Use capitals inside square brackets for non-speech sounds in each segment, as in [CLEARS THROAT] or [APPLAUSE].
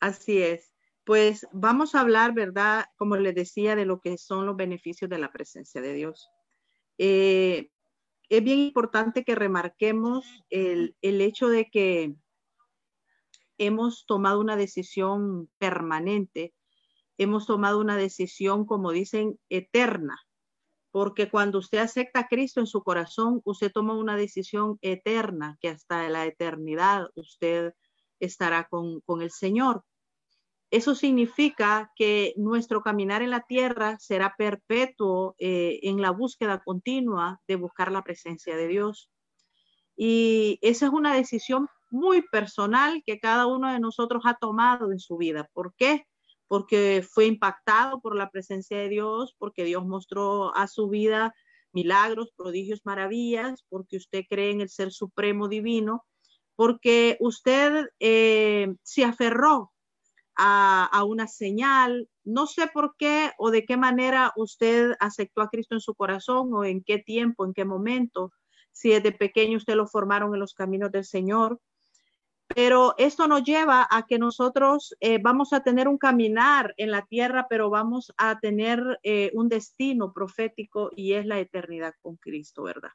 Así es. Pues vamos a hablar, ¿verdad? Como les decía, de lo que son los beneficios de la presencia de Dios. Eh, es bien importante que remarquemos el, el hecho de que hemos tomado una decisión permanente, hemos tomado una decisión, como dicen, eterna, porque cuando usted acepta a Cristo en su corazón, usted toma una decisión eterna, que hasta la eternidad usted estará con, con el Señor. Eso significa que nuestro caminar en la tierra será perpetuo eh, en la búsqueda continua de buscar la presencia de Dios. Y esa es una decisión muy personal que cada uno de nosotros ha tomado en su vida. ¿Por qué? Porque fue impactado por la presencia de Dios, porque Dios mostró a su vida milagros, prodigios, maravillas, porque usted cree en el ser supremo divino, porque usted eh, se aferró a, una señal. No sé por qué o de qué manera usted aceptó a Cristo en su corazón o en qué tiempo, en qué momento, si desde pequeño usted lo formaron en los caminos del Señor. Pero esto nos lleva a que nosotros eh, vamos a tener un caminar en la tierra, pero vamos a tener eh, un destino profético y es la eternidad con Cristo, ¿verdad?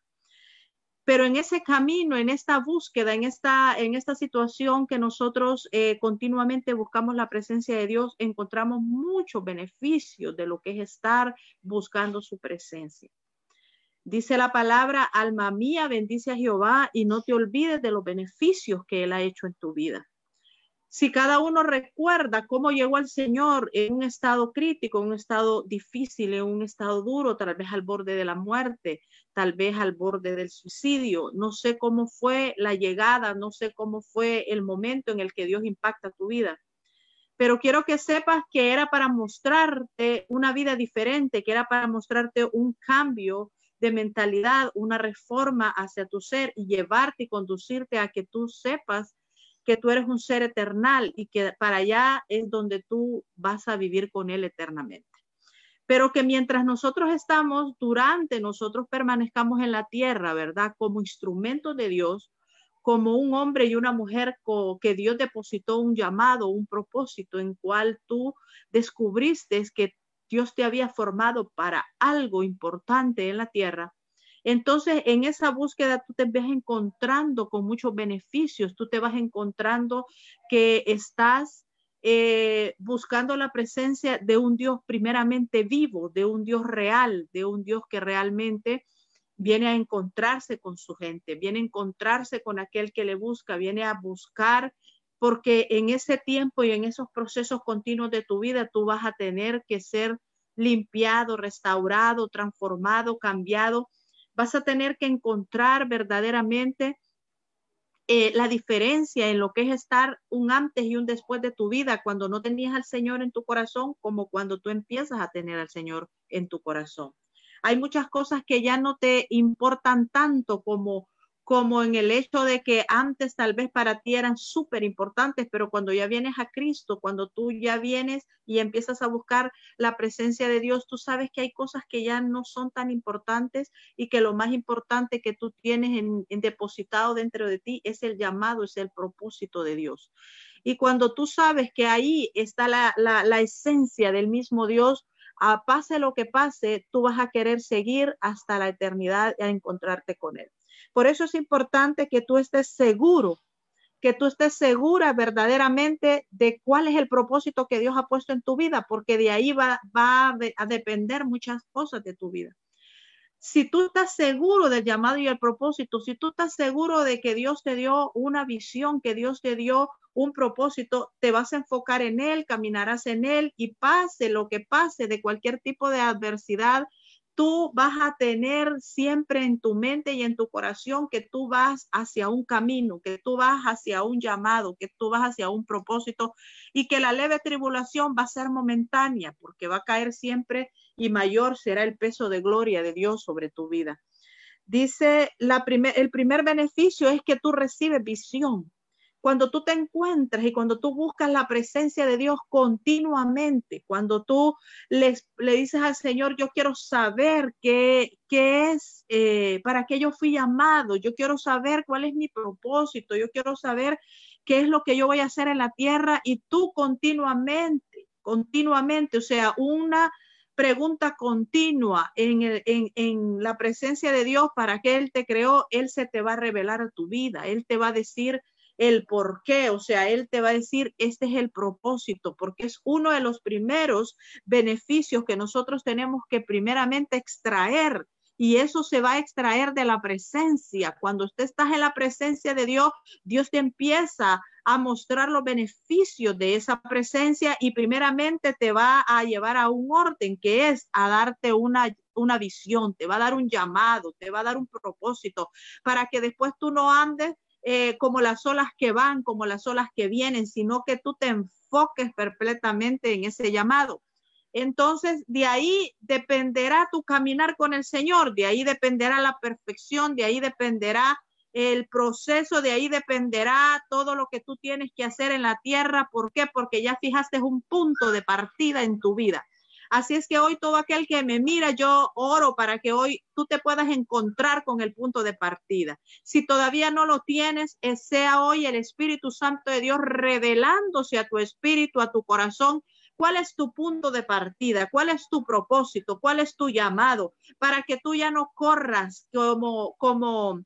Pero en ese camino, en esta búsqueda, en esta, en esta situación que nosotros eh, continuamente buscamos la presencia de Dios, encontramos muchos beneficios de lo que es estar buscando su presencia. Dice la palabra, alma mía, bendice a Jehová y no te olvides de los beneficios que Él ha hecho en tu vida si cada uno recuerda cómo llegó al Señor en un estado crítico, en un estado difícil, en un estado duro, tal vez al borde de la muerte, tal vez al borde del suicidio, no sé cómo fue la llegada, no sé cómo fue el momento en el que Dios impacta tu vida. Pero quiero que sepas que era para mostrarte una vida diferente, que era para mostrarte un cambio de mentalidad, una reforma hacia tu ser y llevarte y conducirte a que tú sepas que tú eres un ser eternal y que para allá es donde tú vas a vivir con Él eternamente. Pero que mientras nosotros estamos, durante nosotros permanezcamos en la tierra, ¿verdad? Como instrumentos de Dios, como un hombre y una mujer que Dios depositó un llamado, un propósito en cual tú descubriste que Dios te había formado para algo importante en la tierra, entonces, en esa búsqueda tú te vas encontrando con muchos beneficios, tú te vas encontrando que estás eh, buscando la presencia de un Dios primeramente vivo, de un Dios real, de un Dios que realmente viene a encontrarse con su gente, viene a encontrarse con aquel que le busca, viene a buscar, porque en ese tiempo y en esos procesos continuos de tu vida tú vas a tener que ser limpiado, restaurado, transformado, cambiado vas a tener que encontrar verdaderamente eh, la diferencia en lo que es estar un antes y un después de tu vida cuando no tenías al Señor en tu corazón como cuando tú empiezas a tener al Señor en tu corazón. Hay muchas cosas que ya no te importan tanto como como en el hecho de que antes tal vez para ti eran súper importantes, pero cuando ya vienes a Cristo, cuando tú ya vienes y empiezas a buscar la presencia de Dios, tú sabes que hay cosas que ya no son tan importantes y que lo más importante que tú tienes en, depositado dentro de ti es el llamado, es el propósito de Dios. Y cuando tú sabes que ahí está la, la esencia del mismo Dios, a pase lo que pase, tú vas a querer seguir hasta la eternidad a encontrarte con Él. Por eso es importante que tú estés seguro, que tú estés segura verdaderamente de cuál es el propósito que Dios ha puesto en tu vida, porque de ahí va, va a depender muchas cosas de tu vida. Si tú estás seguro del llamado y el propósito, si tú estás seguro de que Dios te dio una visión, que Dios te dio un propósito, te vas a enfocar en él, caminarás en él y pase lo que pase de cualquier tipo de adversidad, tú vas a tener siempre en tu mente y en tu corazón que tú vas hacia un camino, que tú vas hacia un llamado, que tú vas hacia un propósito y que la leve tribulación va a ser momentánea porque va a caer siempre y mayor será el peso de gloria de Dios sobre tu vida. Dice, el primer beneficio es que tú recibes visión cuando tú te encuentras y cuando tú buscas la presencia de Dios continuamente, cuando tú le dices al Señor, yo quiero saber qué, qué es, eh, para qué yo fui llamado, yo quiero saber cuál es mi propósito, yo quiero saber qué es lo que yo voy a hacer en la tierra y tú continuamente, continuamente, o sea, una pregunta continua en, en, la presencia de Dios para que Él te creó, Él se te va a revelar a tu vida, Él te va a decir el por qué, o sea, Él te va a decir, este es el propósito, porque es uno de los primeros beneficios que nosotros tenemos que primeramente extraer y eso se va a extraer de la presencia. Cuando usted está en la presencia de Dios, Dios te empieza a mostrar los beneficios de esa presencia y primeramente te va a llevar a un orden que es a darte una, una visión, te va a dar un llamado, te va a dar un propósito para que después tú no andes eh, como las olas que van, como las olas que vienen, sino que tú te enfoques completamente en ese llamado. Entonces, de ahí dependerá tu caminar con el Señor, de ahí dependerá la perfección, de ahí dependerá el proceso, de ahí dependerá todo lo que tú tienes que hacer en la tierra. ¿Por qué? Porque ya fijaste un punto de partida en tu vida. Así es que hoy todo aquel que me mira, yo oro para que hoy tú te puedas encontrar con el punto de partida. Si todavía no lo tienes, sea hoy el Espíritu Santo de Dios revelándose a tu espíritu, a tu corazón, ¿Cuál es tu punto de partida? ¿Cuál es tu propósito? ¿Cuál es tu llamado? Para que tú ya no corras como, como,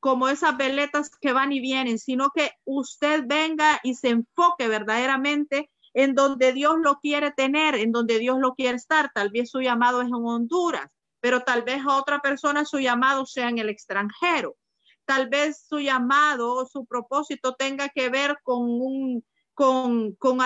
como esas veletas que van y vienen, sino que usted venga y se enfoque verdaderamente en donde Dios lo quiere tener, en donde Dios lo quiere estar. Tal vez su llamado es en Honduras, pero tal vez a otra persona su llamado sea en el extranjero. Tal vez su llamado o su propósito tenga que ver con un con, con,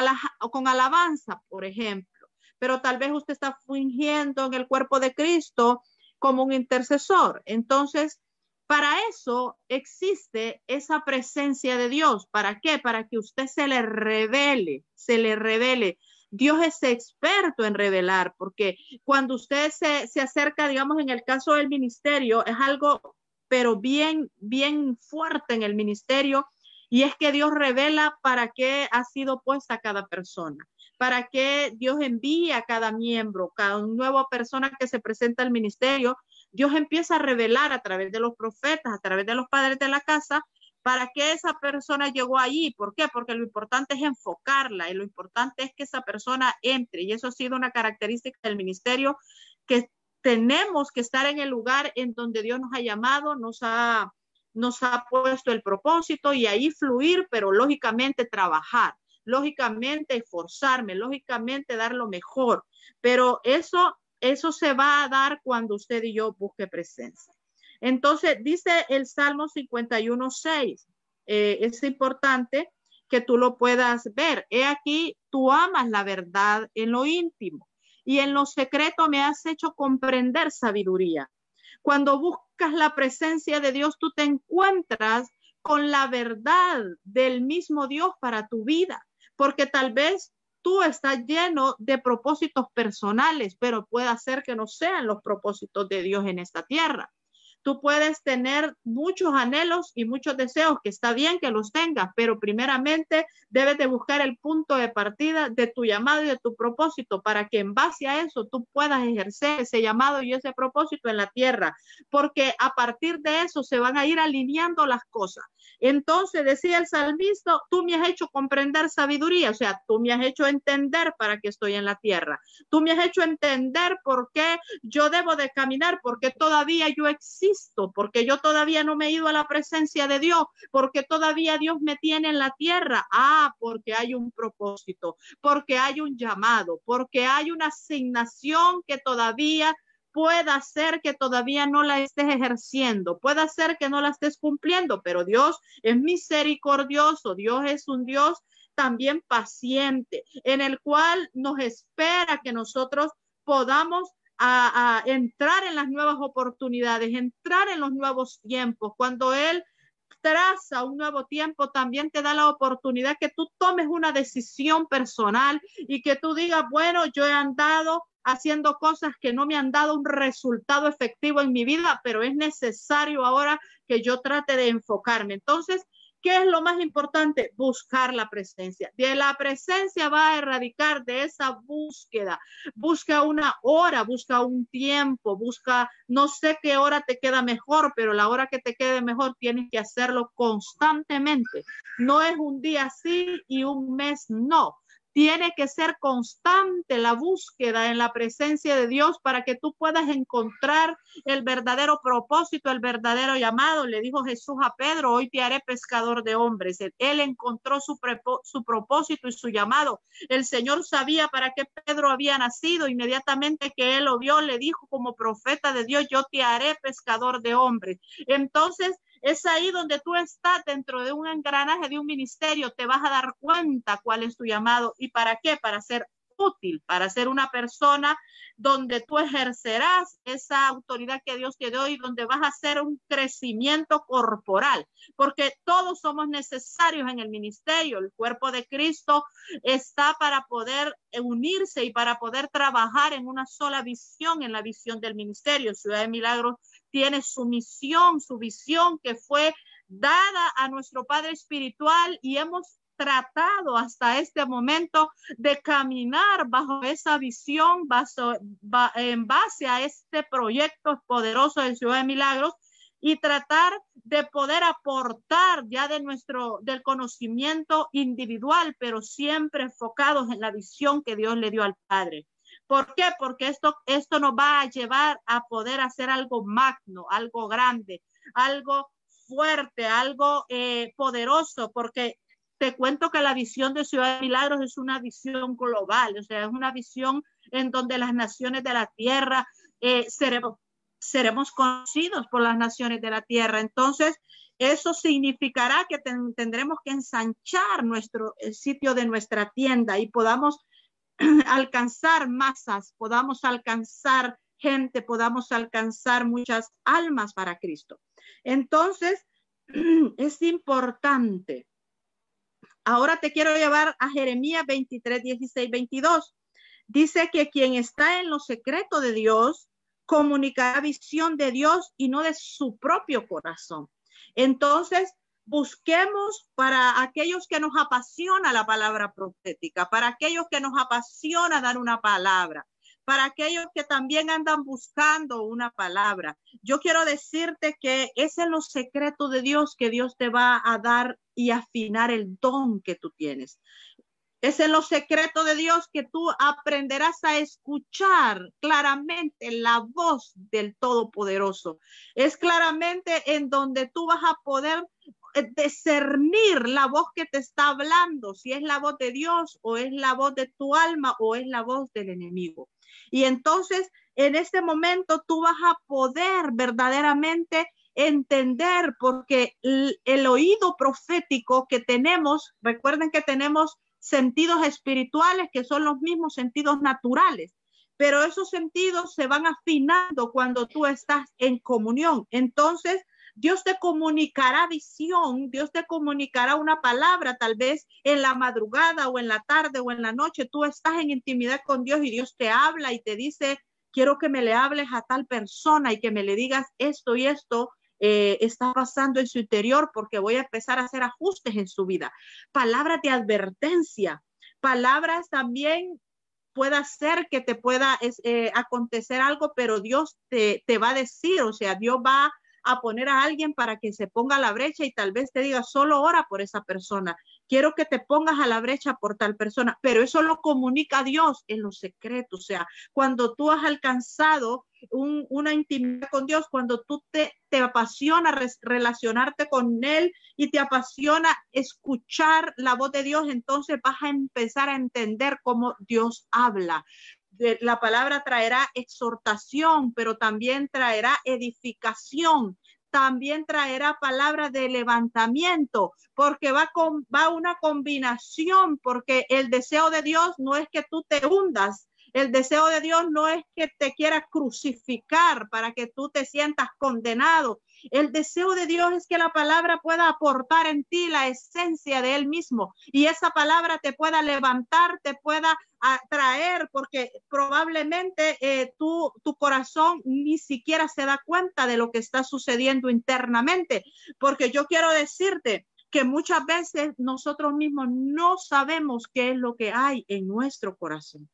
con alabanza, por ejemplo, pero tal vez usted está fingiendo en el cuerpo de Cristo como un intercesor. Entonces, para eso existe esa presencia de Dios. ¿Para qué? Para que usted se le revele, se le revele. Dios es experto en revelar, porque cuando usted se, se acerca, digamos, en el caso del ministerio, es algo, pero bien, bien fuerte en el ministerio, y es que Dios revela para qué ha sido puesta cada persona, para qué Dios envía a cada miembro, cada nueva persona que se presenta al ministerio. Dios empieza a revelar a través de los profetas, a través de los padres de la casa, para qué esa persona llegó allí. ¿Por qué? Porque lo importante es enfocarla y lo importante es que esa persona entre. Y eso ha sido una característica del ministerio, que tenemos que estar en el lugar en donde Dios nos ha llamado, nos ha nos ha puesto el propósito y ahí fluir, pero lógicamente trabajar, lógicamente esforzarme, lógicamente dar lo mejor. Pero eso, eso se va a dar cuando usted y yo busque presencia. Entonces, dice el Salmo 51, 6, eh, es importante que tú lo puedas ver. He aquí, tú amas la verdad en lo íntimo y en lo secreto me has hecho comprender sabiduría. Cuando buscas la presencia de Dios, tú te encuentras con la verdad del mismo Dios para tu vida, porque tal vez tú estás lleno de propósitos personales, pero puede ser que no sean los propósitos de Dios en esta tierra. Tú puedes tener muchos anhelos y muchos deseos, que está bien que los tengas, pero primeramente debes de buscar el punto de partida de tu llamado y de tu propósito para que en base a eso tú puedas ejercer ese llamado y ese propósito en la tierra, porque a partir de eso se van a ir alineando las cosas. Entonces decía el salmista, tú me has hecho comprender sabiduría, o sea, tú me has hecho entender para qué estoy en la tierra. Tú me has hecho entender por qué yo debo de caminar, porque todavía yo existo porque yo todavía no me he ido a la presencia de Dios, porque todavía Dios me tiene en la tierra. Ah, porque hay un propósito, porque hay un llamado, porque hay una asignación que todavía pueda ser que todavía no la estés ejerciendo, pueda ser que no la estés cumpliendo, pero Dios es misericordioso, Dios es un Dios también paciente, en el cual nos espera que nosotros podamos a, entrar en las nuevas oportunidades, entrar en los nuevos tiempos. Cuando Él traza un nuevo tiempo, también te da la oportunidad que tú tomes una decisión personal y que tú digas, bueno, yo he andado haciendo cosas que no me han dado un resultado efectivo en mi vida, pero es necesario ahora que yo trate de enfocarme. Entonces, ¿Qué es lo más importante? Buscar la presencia. De la presencia va a erradicar de esa búsqueda. Busca una hora, busca un tiempo, busca, no sé qué hora te queda mejor, pero la hora que te quede mejor tienes que hacerlo constantemente. No es un día sí y un mes no. Tiene que ser constante la búsqueda en la presencia de Dios para que tú puedas encontrar el verdadero propósito, el verdadero llamado. Le dijo Jesús a Pedro, hoy te haré pescador de hombres. Él encontró su, propósito y su llamado. El Señor sabía para qué Pedro había nacido. Inmediatamente que él lo vio, le dijo como profeta de Dios, yo te haré pescador de hombres. Entonces, es ahí donde tú estás dentro de un engranaje de un ministerio, te vas a dar cuenta cuál es tu llamado y para qué, para ser útil, para ser una persona donde tú ejercerás esa autoridad que Dios te dio y donde vas a hacer un crecimiento corporal, porque todos somos necesarios en el ministerio. El cuerpo de Cristo está para poder unirse y para poder trabajar en una sola visión, en la visión del ministerio. Ciudad de Milagros tiene su misión, su visión que fue dada a nuestro Padre Espiritual y hemos tratado hasta este momento de caminar bajo esa visión, en base a este proyecto poderoso de Ciudad de Milagros y tratar de poder aportar ya de nuestro, del conocimiento individual, pero siempre enfocados en la visión que Dios le dio al Padre. ¿Por qué? Porque esto, esto nos va a llevar a poder hacer algo magno, algo grande, algo fuerte, algo eh, poderoso, porque te cuento que la visión de Ciudad de Milagros es una visión global, o sea, es una visión en donde las naciones de la tierra eh, seremos, seremos conocidos por las naciones de la tierra. Entonces, eso significará que tendremos que ensanchar nuestro el sitio de nuestra tienda y podamos [CLEARS THROAT] alcanzar masas, podamos alcanzar gente, podamos alcanzar muchas almas para Cristo. Entonces, [CLEARS THROAT] es importante. Ahora te quiero llevar a Jeremías 23, 16, 22. Dice que quien está en lo secreto de Dios comunicará visión de Dios y no de su propio corazón. Entonces, busquemos para aquellos que nos apasiona la palabra profética, para aquellos que nos apasiona dar una palabra, para aquellos que también andan buscando una palabra. Yo quiero decirte que es en los secretos de Dios que Dios te va a dar y afinar el don que tú tienes. Es en los secretos de Dios que tú aprenderás a escuchar claramente la voz del Todopoderoso. Es claramente en donde tú vas a poder discernir la voz que te está hablando, si es la voz de Dios o es la voz de tu alma o es la voz del enemigo. Y entonces, en este momento, tú vas a poder verdaderamente entender, porque el, el oído profético que tenemos, recuerden que tenemos sentidos espirituales que son los mismos sentidos naturales pero esos sentidos se van afinando cuando tú estás en comunión. Entonces, Dios te comunicará visión, Dios te comunicará una palabra, tal vez en la madrugada o en la tarde o en la noche. Tú estás en intimidad con Dios y Dios te habla y te dice, quiero que me le hables a tal persona y que me le digas esto y esto. Eh, está pasando en su interior porque voy a empezar a hacer ajustes en su vida. Palabras de advertencia, palabras también pueda ser que te pueda eh, acontecer algo, pero Dios te, te, va a decir, o sea, Dios va a poner a alguien para que se ponga a la brecha y tal vez te diga, solo ora por esa persona. Quiero que te pongas a la brecha por tal persona, pero eso lo comunica Dios en los secretos. O sea, cuando tú has alcanzado una intimidad con Dios, cuando tú te, te apasiona relacionarte con Él y te apasiona escuchar la voz de Dios, entonces vas a empezar a entender cómo Dios habla la palabra traerá exhortación, pero también traerá edificación, también traerá palabra de levantamiento, porque va, con, va una combinación, porque el deseo de Dios no es que tú te hundas, el deseo de Dios no es que te quiera crucificar para que tú te sientas condenado. El deseo de Dios es que la palabra pueda aportar en ti la esencia de Él mismo y esa palabra te pueda levantar, te pueda atraer, porque probablemente eh, tu, tu corazón ni siquiera se da cuenta de lo que está sucediendo internamente. Porque yo quiero decirte que muchas veces nosotros mismos no sabemos qué es lo que hay en nuestro corazón.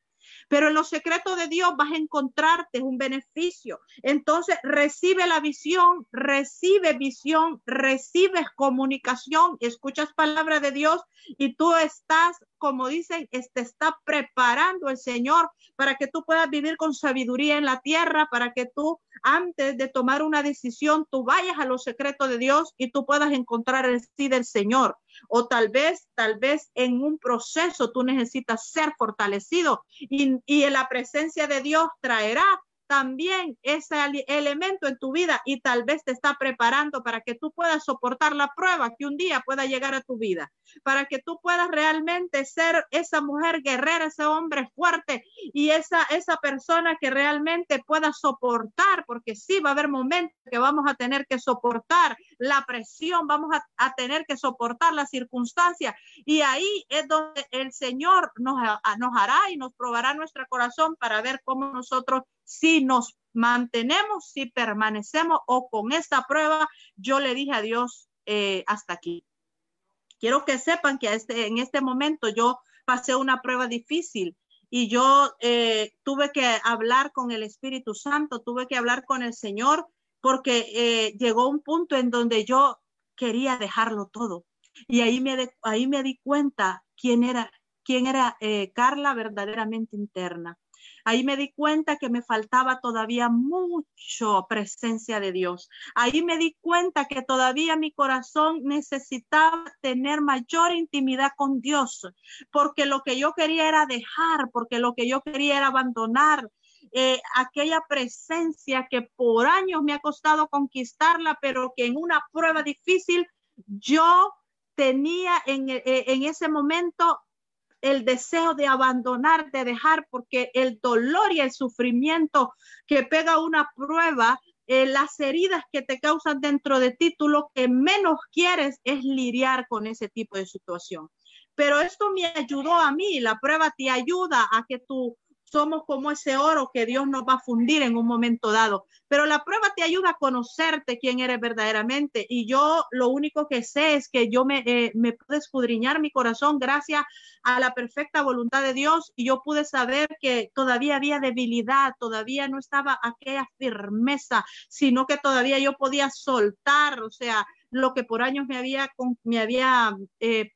Pero en los secretos de Dios vas a encontrarte un beneficio. Entonces recibe la visión, recibe visión, recibes comunicación, escuchas palabra de Dios y tú estás, como dicen, te este, está preparando el Señor para que tú puedas vivir con sabiduría en la tierra, para que tú antes de tomar una decisión, tú vayas a los secretos de Dios y tú puedas encontrar el sí del Señor. O tal vez, tal vez en un proceso tú necesitas ser fortalecido y, y en la presencia de Dios traerá también ese elemento en tu vida y tal vez te está preparando para que tú puedas soportar la prueba que un día pueda llegar a tu vida, para que tú puedas realmente ser esa mujer guerrera, ese hombre fuerte y esa, esa persona que realmente pueda soportar, porque sí va a haber momentos que vamos a tener que soportar la presión, vamos a, tener que soportar las circunstancias y ahí es donde el Señor nos, nos hará y nos probará nuestro corazón para ver cómo nosotros si nos mantenemos, si permanecemos o con esta prueba, yo le dije a Dios eh, hasta aquí. Quiero que sepan que este, en este momento yo pasé una prueba difícil y yo eh, tuve que hablar con el Espíritu Santo, tuve que hablar con el Señor porque eh, llegó un punto en donde yo quería dejarlo todo. Y ahí me, ahí me di cuenta quién era, quién era Carla verdaderamente interna. Ahí me di cuenta que me faltaba todavía mucho presencia de Dios. Ahí me di cuenta que todavía mi corazón necesitaba tener mayor intimidad con Dios, porque lo que yo quería era dejar, porque lo que yo quería era abandonar. Eh, aquella presencia que por años me ha costado conquistarla, pero que en una prueba difícil yo tenía en, eh, en ese momento el deseo de abandonar, de dejar, porque el dolor y el sufrimiento que pega una prueba, eh, las heridas que te causan dentro de ti, tú lo que menos quieres es lidiar con ese tipo de situación. Pero esto me ayudó a mí, la prueba te ayuda a que tú somos como ese oro que Dios nos va a fundir en un momento dado. Pero la prueba te ayuda a conocerte quién eres verdaderamente. Y yo lo único que sé es que yo me, eh, me pude escudriñar mi corazón gracias a la perfecta voluntad de Dios y yo pude saber que todavía había debilidad, todavía no estaba aquella firmeza, sino que todavía yo podía soltar, o sea, lo que por años me había, me había eh,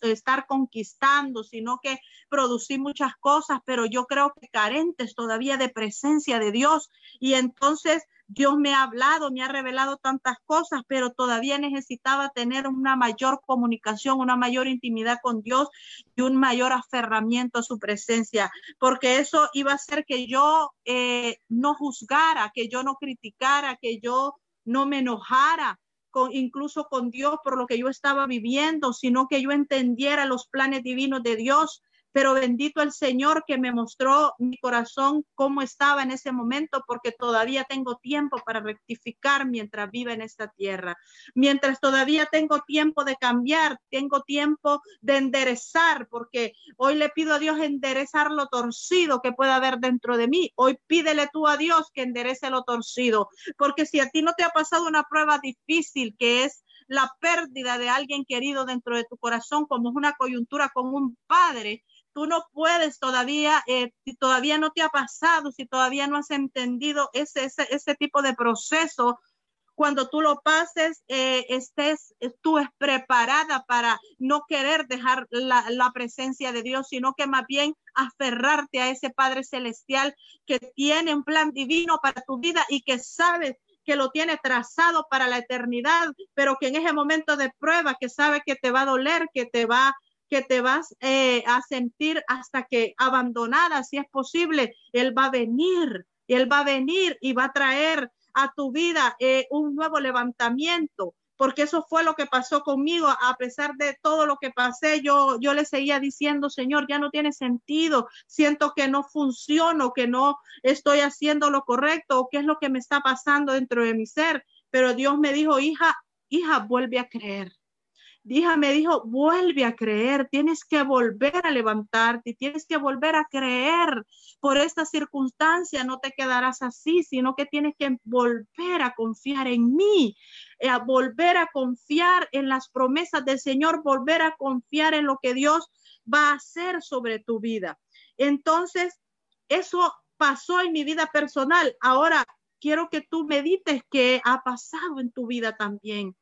estar conquistando, sino que producí muchas cosas, pero yo creo que carentes todavía de presencia de Dios. Y entonces Dios me ha hablado, me ha revelado tantas cosas, pero todavía necesitaba tener una mayor comunicación, una mayor intimidad con Dios y un mayor aferramiento a su presencia, porque eso iba a hacer que yo eh, no juzgara, que yo no criticara, que yo no me enojara, incluso con Dios por lo que yo estaba viviendo, sino que yo entendiera los planes divinos de Dios pero bendito el Señor que me mostró mi corazón cómo estaba en ese momento, porque todavía tengo tiempo para rectificar mientras viva en esta tierra. Mientras todavía tengo tiempo de cambiar, tengo tiempo de enderezar, porque hoy le pido a Dios enderezar lo torcido que pueda haber dentro de mí. Hoy pídele tú a Dios que enderece lo torcido, porque si a ti no te ha pasado una prueba difícil que es la pérdida de alguien querido dentro de tu corazón, como es una coyuntura con un padre, tú no puedes todavía, eh, si todavía no te ha pasado, si todavía no has entendido ese, ese, tipo de proceso, cuando tú lo pases, eh, estés, tú es preparada para no querer dejar la, la, presencia de Dios, sino que más bien aferrarte a ese Padre Celestial que tiene un plan divino para tu vida y que sabe que lo tiene trazado para la eternidad, pero que en ese momento de prueba, que sabe que te va a doler, que te va que te vas eh, a sentir hasta que abandonada, si es posible, Él va a venir, Él va a venir y va a traer a tu vida eh, un nuevo levantamiento, porque eso fue lo que pasó conmigo, a pesar de todo lo que pasé, yo, yo le seguía diciendo, Señor, ya no tiene sentido, siento que no funciono, que no estoy haciendo lo correcto, o qué es lo que me está pasando dentro de mi ser, pero Dios me dijo, hija, hija, vuelve a creer hija me dijo, vuelve a creer, tienes que volver a levantarte, tienes que volver a creer. Por esta circunstancia no te quedarás así, sino que tienes que volver a confiar en mí, eh, a volver a confiar en las promesas del Señor, volver a confiar en lo que Dios va a hacer sobre tu vida. Entonces, eso pasó en mi vida personal. Ahora quiero que tú medites qué ha pasado en tu vida también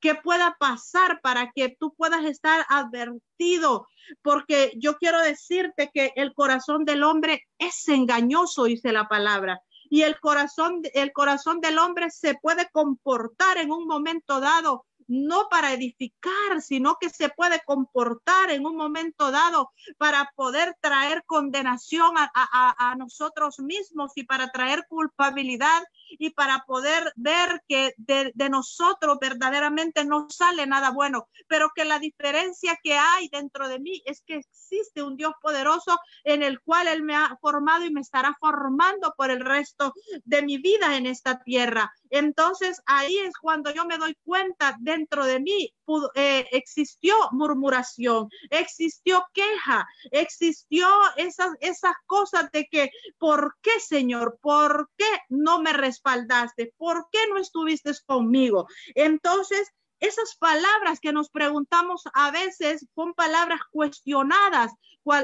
qué pueda pasar para que tú puedas estar advertido, porque yo quiero decirte que el corazón del hombre es engañoso, dice la palabra. Y el corazón, el corazón del hombre se puede comportar en un momento dado no para edificar, sino que se puede comportar en un momento dado para poder traer condenación a, nosotros mismos y para traer culpabilidad y para poder ver que de, de, nosotros verdaderamente no sale nada bueno, pero que la diferencia que hay dentro de mí es que existe un Dios poderoso en el cual Él me ha formado y me estará formando por el resto de mi vida en esta tierra. Entonces ahí es cuando yo me doy cuenta dentro de mí eh, existió murmuración, existió queja, existió esas, esas cosas de que, ¿por qué Señor? ¿Por qué no me respaldaste? ¿Por qué no estuviste conmigo? Entonces esas palabras que nos preguntamos a veces son palabras cuestionadas,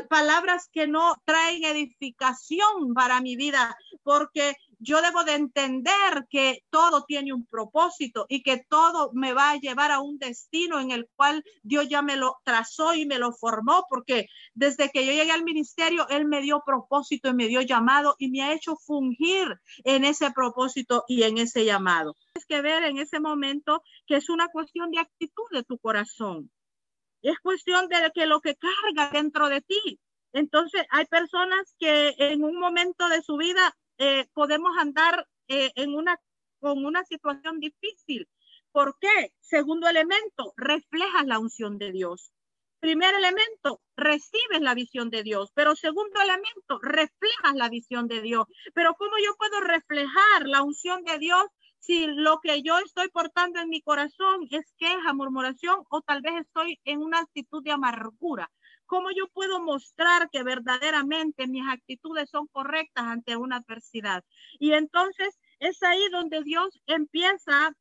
palabras que no traen edificación para mi vida, porque yo debo de entender que todo tiene un propósito y que todo me va a llevar a un destino en el cual Dios ya me lo trazó y me lo formó, porque desde que yo llegué al ministerio, Él me dio propósito y me dio llamado y me ha hecho fungir en ese propósito y en ese llamado. Tienes que ver en ese momento que es una cuestión de actitud de tu corazón. Es cuestión de que lo que carga dentro de ti. Entonces, hay personas que en un momento de su vida eh, podemos andar eh, en una, con una situación difícil. ¿Por qué? Segundo elemento, reflejas la unción de Dios. Primer elemento, recibes la visión de Dios, pero segundo elemento, reflejas la visión de Dios. Pero ¿cómo yo puedo reflejar la unción de Dios si lo que yo estoy portando en mi corazón es queja, murmuración o tal vez estoy en una actitud de amargura? ¿Cómo yo puedo mostrar que verdaderamente mis actitudes son correctas ante una adversidad? Y entonces es ahí donde Dios empieza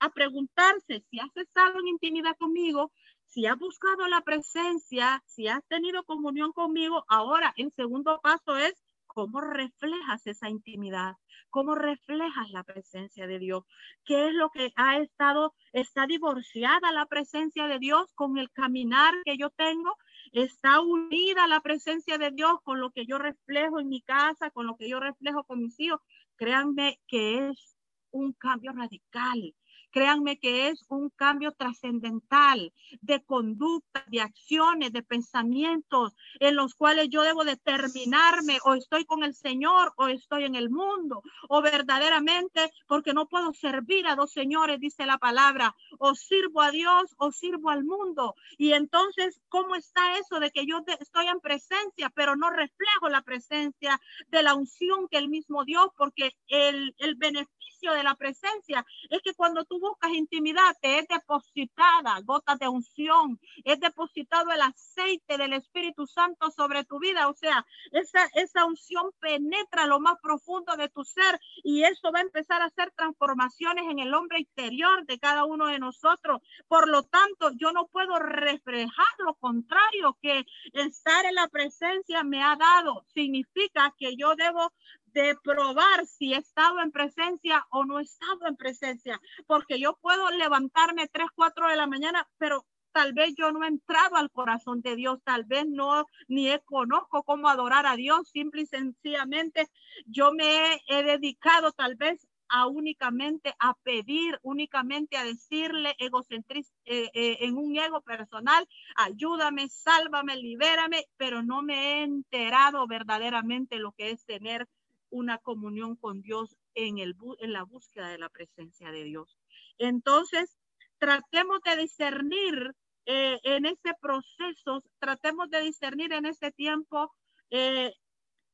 a preguntarse si has estado en intimidad conmigo, si has buscado la presencia, si has tenido comunión conmigo. Ahora, el segundo paso es cómo reflejas esa intimidad, cómo reflejas la presencia de Dios, qué es lo que ha estado, está divorciada la presencia de Dios con el caminar que yo tengo, está unida la presencia de Dios con lo que yo reflejo en mi casa, con lo que yo reflejo con mis hijos. Créanme que es un cambio radical. Créanme que es un cambio trascendental de conducta, de acciones, de pensamientos en los cuales yo debo determinarme o estoy con el Señor o estoy en el mundo o verdaderamente porque no puedo servir a dos señores, dice la palabra, o sirvo a Dios o sirvo al mundo. Y entonces, ¿cómo está eso de que yo estoy en presencia, pero no reflejo la presencia de la unción que el mismo Dios, porque el, el beneficio de la presencia es que cuando tú buscas intimidad, te es depositada gotas de unción, es depositado el aceite del Espíritu Santo sobre tu vida. O sea, esa, esa unción penetra lo más profundo de tu ser y eso va a empezar a hacer transformaciones en el hombre interior de cada uno de nosotros. Por lo tanto, yo no puedo reflejar lo contrario que estar en la presencia me ha dado. Significa que yo debo de probar si he estado en presencia o no he estado en presencia, porque yo puedo levantarme 3, 4 de la mañana, pero tal vez yo no he entrado al corazón de Dios, tal vez no ni he conozco cómo adorar a Dios, simple y sencillamente yo me he, dedicado tal vez a únicamente a pedir, únicamente a decirle egocentrista eh, eh, en un ego personal, ayúdame, sálvame, libérame, pero no me he enterado verdaderamente lo que es tener una comunión con Dios en, el, en la búsqueda de la presencia de Dios. Entonces, tratemos de discernir eh, en ese proceso, tratemos de discernir en ese tiempo eh,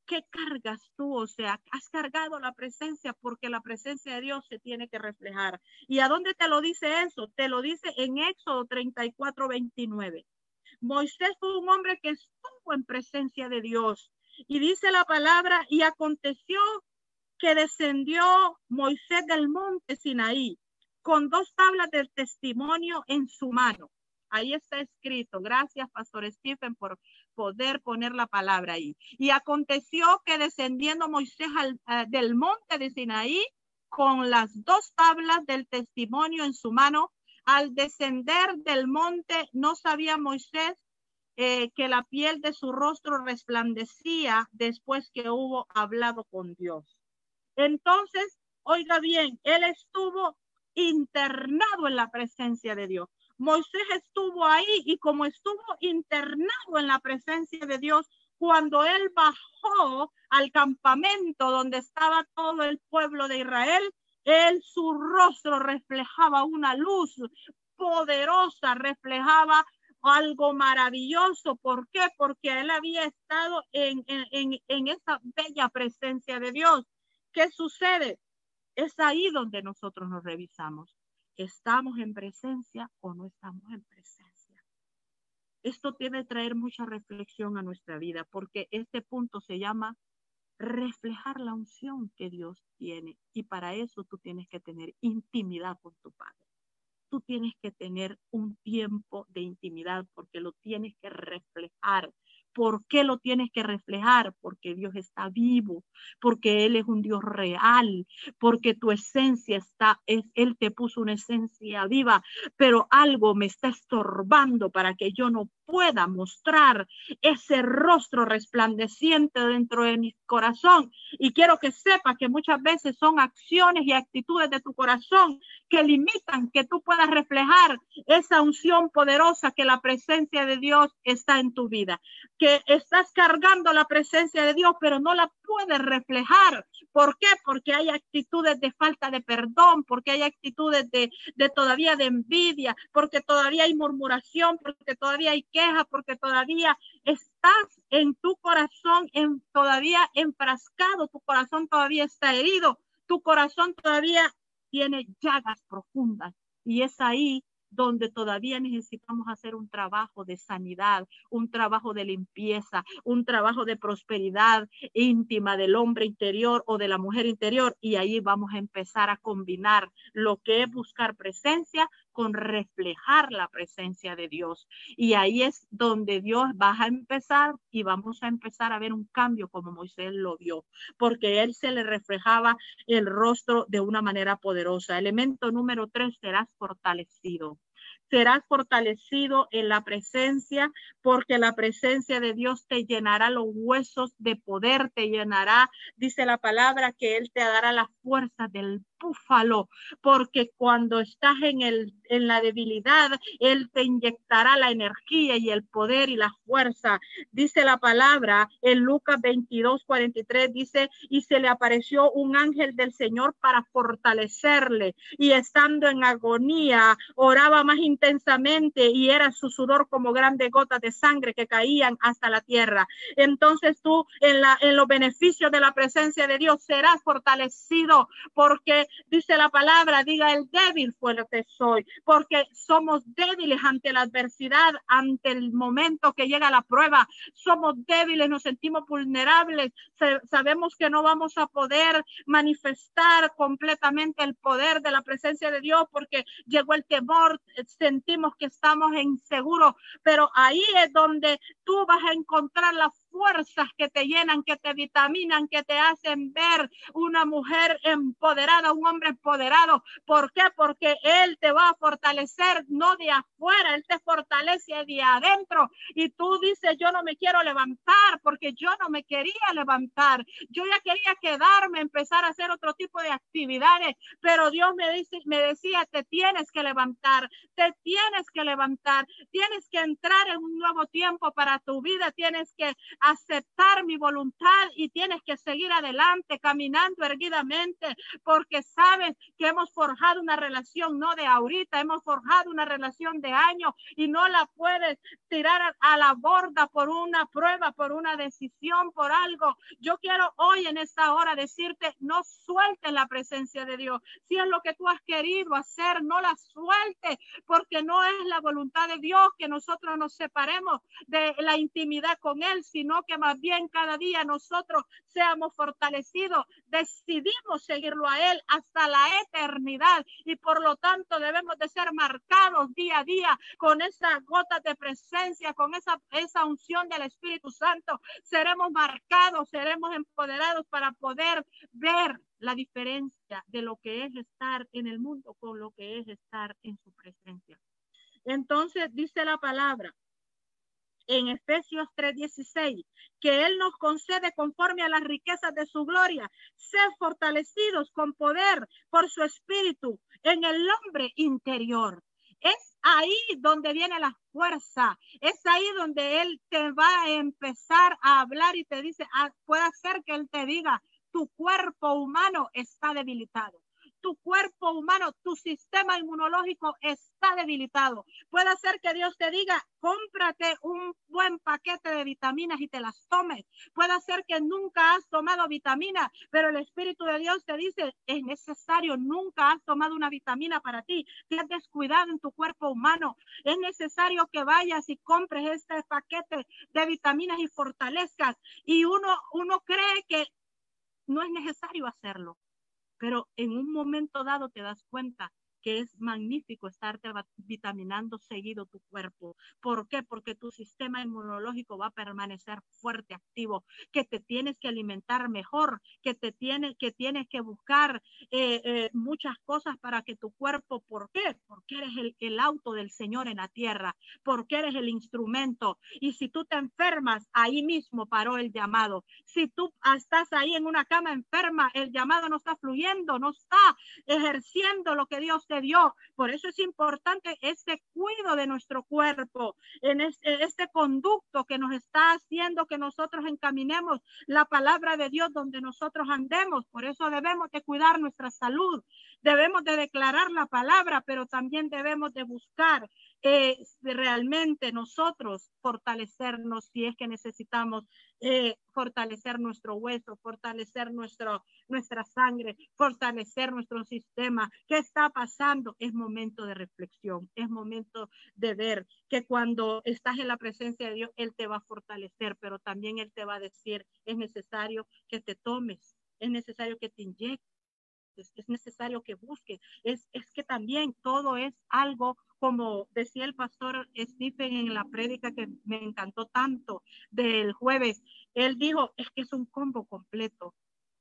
¿Qué cargas tú? O sea, has cargado la presencia porque la presencia de Dios se tiene que reflejar. ¿Y a dónde te lo dice eso? Te lo dice en Éxodo 34, 29. Moisés fue un hombre que estuvo en presencia de Dios. Y dice la palabra, y aconteció que descendió Moisés del monte Sinaí con dos tablas del testimonio en su mano. Ahí está escrito. Gracias, Pastor Stephen, por poder poner la palabra ahí. Y aconteció que descendiendo Moisés eh, del monte de Sinaí con las dos tablas del testimonio en su mano, al descender del monte no sabía Moisés eh, que la piel de su rostro resplandecía después que hubo hablado con Dios. Entonces, oiga bien, él estuvo internado en la presencia de Dios. Moisés estuvo ahí y como estuvo internado en la presencia de Dios, cuando él bajó al campamento donde estaba todo el pueblo de Israel, él su rostro reflejaba una luz poderosa, reflejaba algo maravilloso. ¿Por qué? Porque él había estado en, en, en esa bella presencia de Dios. ¿Qué sucede? Es ahí donde nosotros nos revisamos. ¿Estamos en presencia o no estamos en presencia? Esto debe traer mucha reflexión a nuestra vida porque este punto se llama reflejar la unción que Dios tiene y para eso tú tienes que tener intimidad con tu Padre. Tú tienes que tener un tiempo de intimidad porque lo tienes que reflejar ¿Por qué lo tienes que reflejar? Porque Dios está vivo, porque Él es un Dios real, porque tu esencia está, es, Él te puso una esencia viva, pero algo me está estorbando para que yo no pueda mostrar ese rostro resplandeciente dentro de mi corazón. Y quiero que sepa que muchas veces son acciones y actitudes de tu corazón que limitan que tú puedas reflejar esa unción poderosa que la presencia de Dios está en tu vida, que estás cargando la presencia de Dios, pero no la puedes reflejar. ¿Por qué? Porque hay actitudes de falta de perdón, porque hay actitudes de, de todavía de envidia, porque todavía hay murmuración, porque todavía hay queja, porque todavía estás en tu corazón en, todavía enfrascado, tu corazón todavía está herido, tu corazón todavía tiene llagas profundas y es ahí donde todavía necesitamos hacer un trabajo de sanidad, un trabajo de limpieza, un trabajo de prosperidad íntima del hombre interior o de la mujer interior. Y ahí vamos a empezar a combinar lo que es buscar presencia con reflejar la presencia de Dios. Y ahí es donde Dios va a empezar y vamos a empezar a ver un cambio como Moisés lo vio, porque él se le reflejaba el rostro de una manera poderosa. Elemento número tres, serás fortalecido serás fortalecido en la presencia, porque la presencia de Dios te llenará los huesos de poder, te llenará, dice la palabra, que Él te dará la fuerza del búfalo, porque cuando estás en, el, en la debilidad, Él te inyectará la energía y el poder y la fuerza. Dice la palabra en Lucas 22, 43, dice, y se le apareció un ángel del Señor para fortalecerle, y estando en agonía, oraba más intensamente y era su sudor como grandes gotas de sangre que caían hasta la tierra. Entonces tú en, la, en los beneficios de la presencia de Dios serás fortalecido porque dice la palabra, diga el débil fue lo que soy, porque somos débiles ante la adversidad, ante el momento que llega la prueba, somos débiles, nos sentimos vulnerables, sabemos que no vamos a poder manifestar completamente el poder de la presencia de Dios porque llegó el temor, sentimos que estamos inseguros, pero ahí es donde tú vas a encontrar la fuerzas que te llenan, que te vitaminan, que te hacen ver una mujer empoderada, un hombre empoderado. ¿Por qué? Porque Él te va a fortalecer, no de afuera, Él te fortalece de adentro. Y tú dices, yo no me quiero levantar porque yo no me quería levantar. Yo ya quería quedarme, empezar a hacer otro tipo de actividades, pero Dios me, dice, me decía, te tienes que levantar, te tienes que levantar, tienes que entrar en un nuevo tiempo para tu vida, tienes que aceptar mi voluntad y tienes que seguir adelante caminando erguidamente porque sabes que hemos forjado una relación no de ahorita, hemos forjado una relación de años y no la puedes tirar a la borda por una prueba, por una decisión, por algo. Yo quiero hoy en esta hora decirte, no sueltes la presencia de Dios. Si es lo que tú has querido hacer, no la sueltes, porque no es la voluntad de Dios que nosotros nos separemos de la intimidad con Él, sino que más bien cada día nosotros seamos fortalecidos, decidimos seguirlo a Él hasta la eternidad y por lo tanto debemos de ser marcados día a día con esa gota de presencia, con esa, esa unción del Espíritu Santo. Seremos marcados, seremos empoderados para poder ver la diferencia de lo que es estar en el mundo con lo que es estar en su presencia. Entonces dice la palabra, en Efesios 3:16, que Él nos concede conforme a las riquezas de su gloria, ser fortalecidos con poder por su espíritu en el hombre interior. Es ahí donde viene la fuerza, es ahí donde Él te va a empezar a hablar y te dice, ah, puede ser que Él te diga, tu cuerpo humano está debilitado tu cuerpo humano, tu sistema inmunológico está debilitado. Puede ser que Dios te diga, cómprate un buen paquete de vitaminas y te las tomes. Puede ser que nunca has tomado vitamina, pero el Espíritu de Dios te dice, es necesario, nunca has tomado una vitamina para ti. Te has descuidado en tu cuerpo humano. Es necesario que vayas y compres este paquete de vitaminas y fortalezcas. Y uno, uno cree que no es necesario hacerlo pero en un momento dado te das cuenta que es magnífico estarte vitaminando seguido tu cuerpo. ¿Por qué? Porque tu sistema inmunológico va a permanecer fuerte, activo, que te tienes que alimentar mejor, que te tienes que, tienes que buscar eh, eh, muchas cosas para que tu cuerpo, ¿por qué? Porque eres el, el auto del Señor en la tierra, porque eres el instrumento. Y si tú te enfermas, ahí mismo paró el llamado. Si tú estás ahí en una cama enferma, el llamado no está fluyendo, no está ejerciendo lo que Dios te dio. Por eso es importante este cuidado de nuestro cuerpo, en este, este conducto que nos está haciendo que nosotros encaminemos la palabra de Dios donde nosotros andemos. Por eso debemos de cuidar nuestra salud, debemos de declarar la palabra, pero también debemos de buscar eh, realmente nosotros fortalecernos si es que necesitamos eh, fortalecer nuestro hueso, fortalecer nuestro, nuestra sangre, fortalecer nuestro sistema. ¿Qué está pasando? Es momento de reflexión, es momento de ver que cuando estás en la presencia de Dios, Él te va a fortalecer, pero también Él te va a decir, es necesario que te tomes, es necesario que te inyectes es necesario que busques. Es, es que también todo es algo, como decía el pastor Stephen en la prédica que me encantó tanto del jueves, él dijo, es que es un combo completo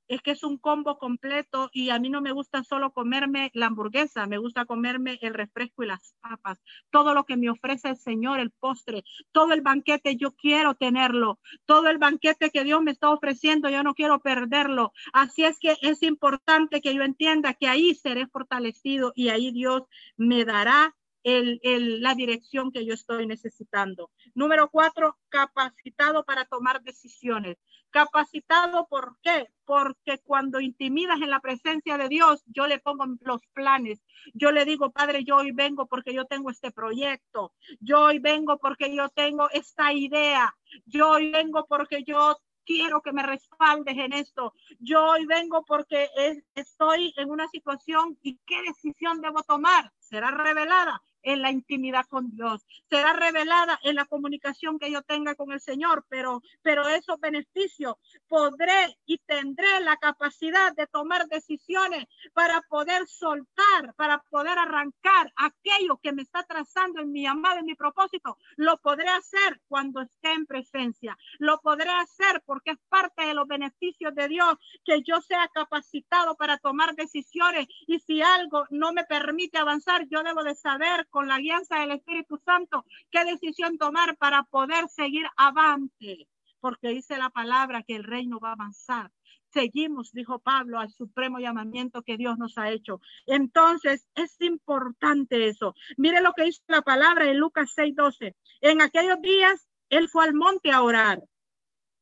es que es un combo completo y a mí no me gusta solo comerme la hamburguesa, me gusta comerme el refresco y las papas, todo lo que me ofrece el Señor, el postre, todo el banquete yo quiero tenerlo, todo el banquete que Dios me está ofreciendo yo no quiero perderlo. Así es que es importante que yo entienda que ahí seré fortalecido y ahí Dios me dará el, la dirección que yo estoy necesitando. Número cuatro, capacitado para tomar decisiones. Capacitado, ¿por qué? Porque cuando intimidas en la presencia de Dios, yo le pongo los planes. Yo le digo, Padre, yo hoy vengo porque yo tengo este proyecto. Yo hoy vengo porque yo tengo esta idea. Yo hoy vengo porque yo quiero que me respaldes en esto. Yo hoy vengo porque estoy en una situación y qué decisión debo tomar será revelada en la intimidad con Dios, será revelada en la comunicación que yo tenga con el Señor, pero, pero esos beneficios podré y tendré la capacidad de tomar decisiones para poder soltar, para poder arrancar aquello que me está trazando en mi llamado, en mi propósito, lo podré hacer cuando esté en presencia, lo podré hacer porque es parte de los beneficios de Dios que yo sea capacitado para tomar decisiones. Y si algo no me permite avanzar, yo debo de saber con la guianza del Espíritu Santo qué decisión tomar para poder seguir avante, porque dice la palabra que el reino va a avanzar. Seguimos, dijo Pablo, al supremo llamamiento que Dios nos ha hecho. Entonces, es importante eso. Mire lo que dice la palabra en Lucas 6:12. En aquellos días, él fue al monte a orar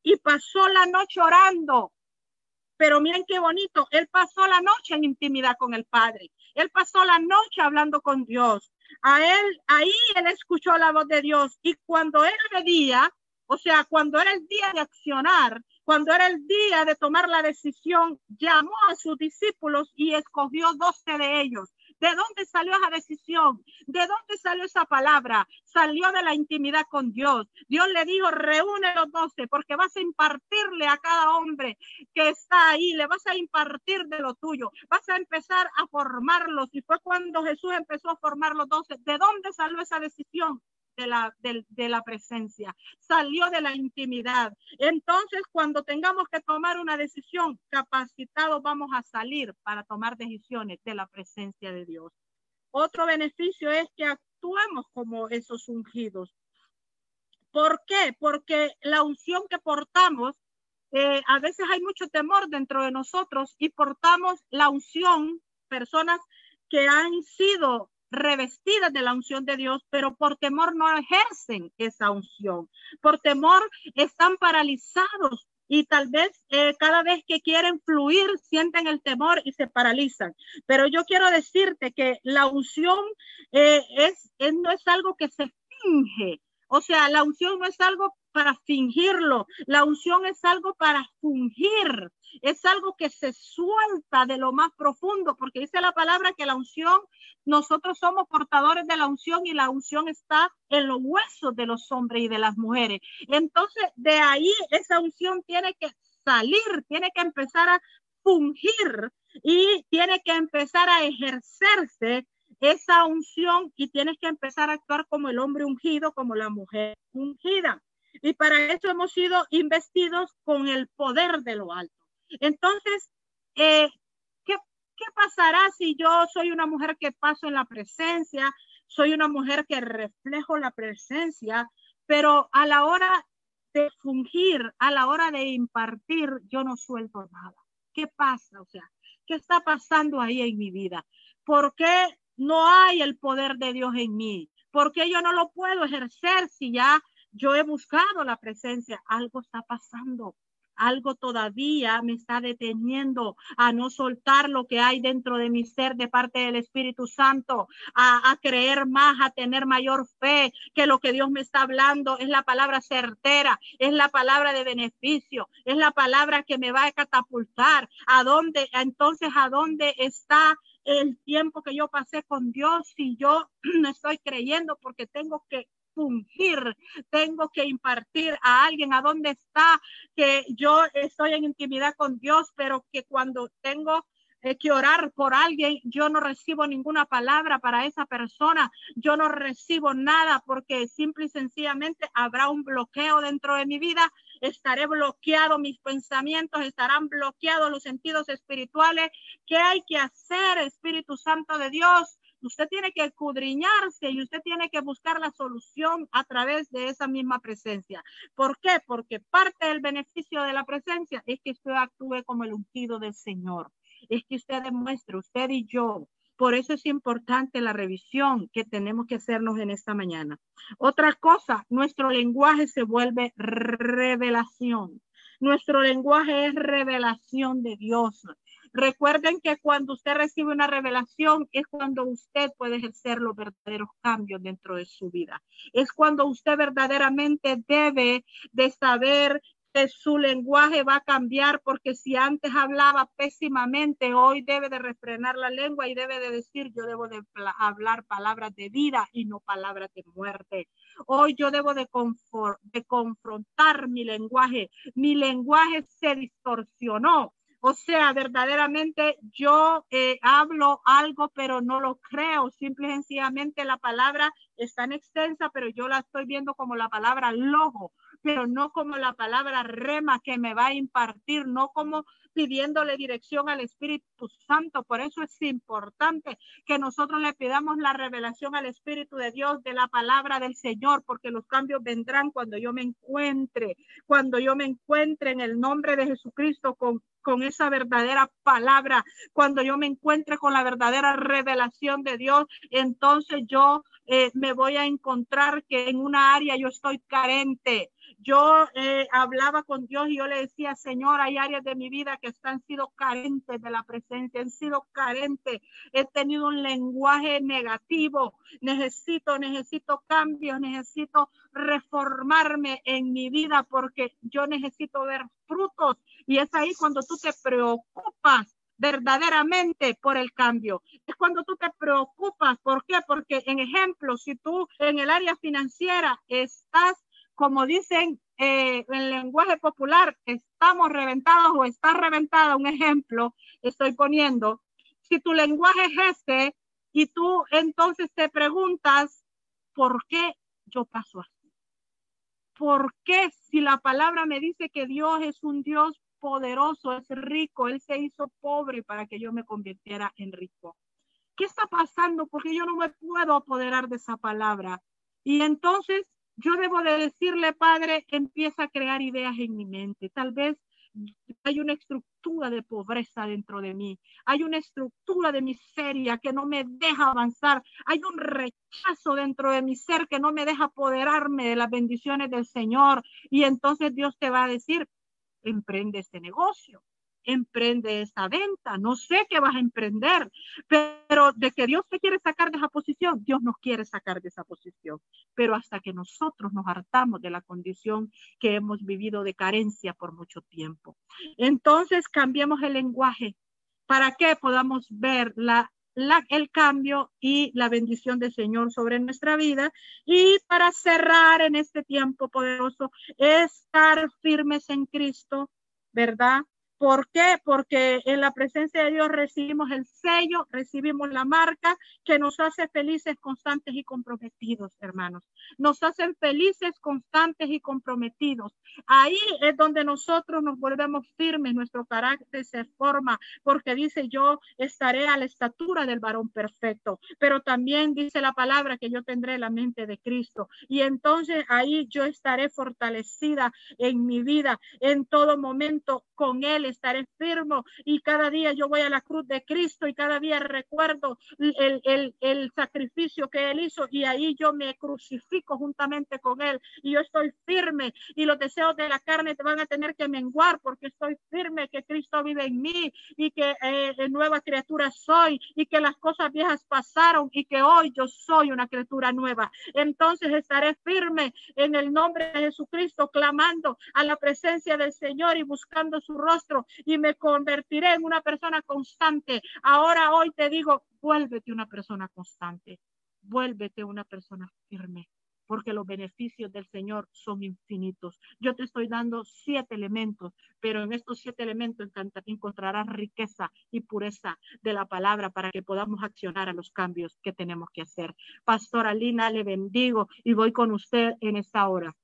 y pasó la noche orando. Pero miren qué bonito, él pasó la noche en intimidad con el Padre. Él pasó la noche hablando con Dios. a él, ahí él escuchó la voz de Dios y cuando era el día, o sea, cuando era el día de accionar, cuando era el día de tomar la decisión, llamó a sus discípulos y escogió doce de ellos. ¿De dónde salió esa decisión? ¿De dónde salió esa palabra? Salió de la intimidad con Dios. Dios le dijo, reúne los doce porque vas a impartirle a cada hombre que está ahí, le vas a impartir de lo tuyo, vas a empezar a formarlos. Y fue cuando Jesús empezó a formar los doce. ¿De dónde salió esa decisión? De la, de, la presencia, salió de la intimidad. Entonces, cuando tengamos que tomar una decisión, capacitados vamos a salir para tomar decisiones de la presencia de Dios. Otro beneficio es que actuemos como esos ungidos. ¿Por qué? Porque la unción que portamos, eh, a veces hay mucho temor dentro de nosotros y portamos la unción, personas que han sido revestidas de la unción de Dios, pero por temor no ejercen esa unción. Por temor están paralizados y tal vez eh, cada vez que quieren fluir sienten el temor y se paralizan. Pero yo quiero decirte que la unción eh, es, no es algo que se finge. O sea, la unción no es algo para fingirlo, la unción es algo para fungir, es algo que se suelta de lo más profundo, porque dice la palabra que la unción nosotros somos portadores de la unción y la unción está en los huesos de los hombres y de las mujeres. Entonces, de ahí esa unción tiene que salir, tiene que empezar a fungir y tiene que empezar a ejercerse esa unción y tienes que empezar a actuar como el hombre ungido, como la mujer ungida. Y para eso hemos sido investidos con el poder de lo alto. Entonces, eh, ¿Qué pasará si yo soy una mujer que paso en la presencia, soy una mujer que reflejo la presencia, pero a la hora de fungir, a la hora de impartir, yo no suelto nada? ¿Qué pasa? O sea, ¿qué está pasando ahí en mi vida? ¿Por qué no hay el poder de Dios en mí? ¿Por qué yo no lo puedo ejercer si ya yo he buscado la presencia? Algo está pasando algo todavía me está deteniendo a no soltar lo que hay dentro de mi ser de parte del Espíritu Santo, a, creer más, a tener mayor fe que lo que Dios me está hablando es la palabra certera, es la palabra de beneficio, es la palabra que me va a catapultar. ¿A dónde? Entonces, ¿a dónde está el tiempo que yo pasé con Dios si yo [CLEARS THROAT] no estoy creyendo porque tengo que fungir, tengo que impartir a alguien a dónde está, que yo estoy en intimidad con Dios, pero que cuando tengo eh, que orar por alguien, yo no recibo ninguna palabra para esa persona, yo no recibo nada porque simple y sencillamente habrá un bloqueo dentro de mi vida, estaré bloqueado mis pensamientos, estarán bloqueados los sentidos espirituales. ¿Qué hay que hacer, Espíritu Santo de Dios? Usted tiene que escudriñarse y usted tiene que buscar la solución a través de esa misma presencia. ¿Por qué? Porque parte del beneficio de la presencia es que usted actúe como el ungido del Señor. Es que usted demuestre, usted y yo, por eso es importante la revisión que tenemos que hacernos en esta mañana. Otra cosa, nuestro lenguaje se vuelve revelación. Nuestro lenguaje es revelación de Dios. Recuerden que cuando usted recibe una revelación es cuando usted puede ejercer los verdaderos cambios dentro de su vida. Es cuando usted verdaderamente debe de saber que su lenguaje va a cambiar porque si antes hablaba pésimamente, hoy debe de refrenar la lengua y debe de decir, yo debo de hablar palabras de vida y no palabras de muerte. Hoy yo debo de, de confrontar mi lenguaje. Mi lenguaje se distorsionó o sea, verdaderamente yo eh, hablo algo, pero no lo creo. Simple y sencillamente la palabra es tan extensa, pero yo la estoy viendo como la palabra logo, pero no como la palabra rema que me va a impartir, no como pidiéndole dirección al Espíritu Santo. Por eso es importante que nosotros le pidamos la revelación al Espíritu de Dios de la palabra del Señor, porque los cambios vendrán cuando yo me encuentre, cuando yo me encuentre en el nombre de Jesucristo con con esa verdadera palabra, cuando yo me encuentre con la verdadera revelación de Dios, entonces yo eh, me voy a encontrar que en una área yo estoy carente, yo eh, hablaba con Dios y yo le decía, Señor, hay áreas de mi vida que han sido carentes de la presencia, han sido carentes, he tenido un lenguaje negativo, necesito, necesito cambios, necesito reformarme en mi vida porque yo necesito ver frutos y es ahí cuando tú te preocupas verdaderamente por el cambio. Es cuando tú te preocupas. ¿Por qué? Porque, en ejemplo, si tú en el área financiera estás, como dicen eh, en lenguaje popular, estamos reventados o está reventada, un ejemplo, estoy poniendo, si tu lenguaje es este y tú entonces te preguntas, ¿por qué yo paso así? ¿Por qué si la palabra me dice que Dios es un Dios poderoso, es rico, Él se hizo pobre para que yo me convirtiera en rico. ¿Qué está pasando? Porque yo no me puedo apoderar de esa palabra. Y entonces yo debo de decirle, Padre, empieza a crear ideas en mi mente. Tal vez hay una estructura de pobreza dentro de mí, hay una estructura de miseria que no me deja avanzar, hay un rechazo dentro de mi ser que no me deja apoderarme de las bendiciones del Señor. Y entonces Dios te va a decir, emprende este negocio, emprende esa venta, no sé qué vas a emprender, pero de que Dios te quiere sacar de esa posición, Dios nos quiere sacar de esa posición, pero hasta que nosotros nos hartamos de la condición que hemos vivido de carencia por mucho tiempo. Entonces cambiemos el lenguaje para que podamos ver la el cambio y la bendición del Señor sobre nuestra vida. Y para cerrar en este tiempo poderoso, estar firmes en Cristo, ¿verdad? ¿Por qué? Porque en la presencia de Dios recibimos el sello, recibimos la marca que nos hace felices, constantes y comprometidos, hermanos. Nos hacen felices, constantes y comprometidos. Ahí es donde nosotros nos volvemos firmes, nuestro carácter se forma, porque dice yo estaré a la estatura del varón perfecto, pero también dice la palabra que yo tendré la mente de Cristo. Y entonces ahí yo estaré fortalecida en mi vida, en todo momento con Él estaré firmo y cada día yo voy a la cruz de Cristo y cada día recuerdo el, el, el sacrificio que Él hizo y ahí yo me crucifico juntamente con Él y yo estoy firme y los deseos de la carne te van a tener que menguar porque estoy firme que Cristo vive en mí y que eh, nueva criatura soy y que las cosas viejas pasaron y que hoy yo soy una criatura nueva. Entonces estaré firme en el nombre de Jesucristo, clamando a la presencia del Señor y buscando su rostro y me convertiré en una persona constante. Ahora hoy te digo, vuélvete una persona constante, vuélvete una persona firme, porque los beneficios del Señor son infinitos. Yo te estoy dando siete elementos, pero en estos siete elementos encontrarás riqueza y pureza de la palabra para que podamos accionar a los cambios que tenemos que hacer. Pastora Lina, le bendigo y voy con usted en esta hora.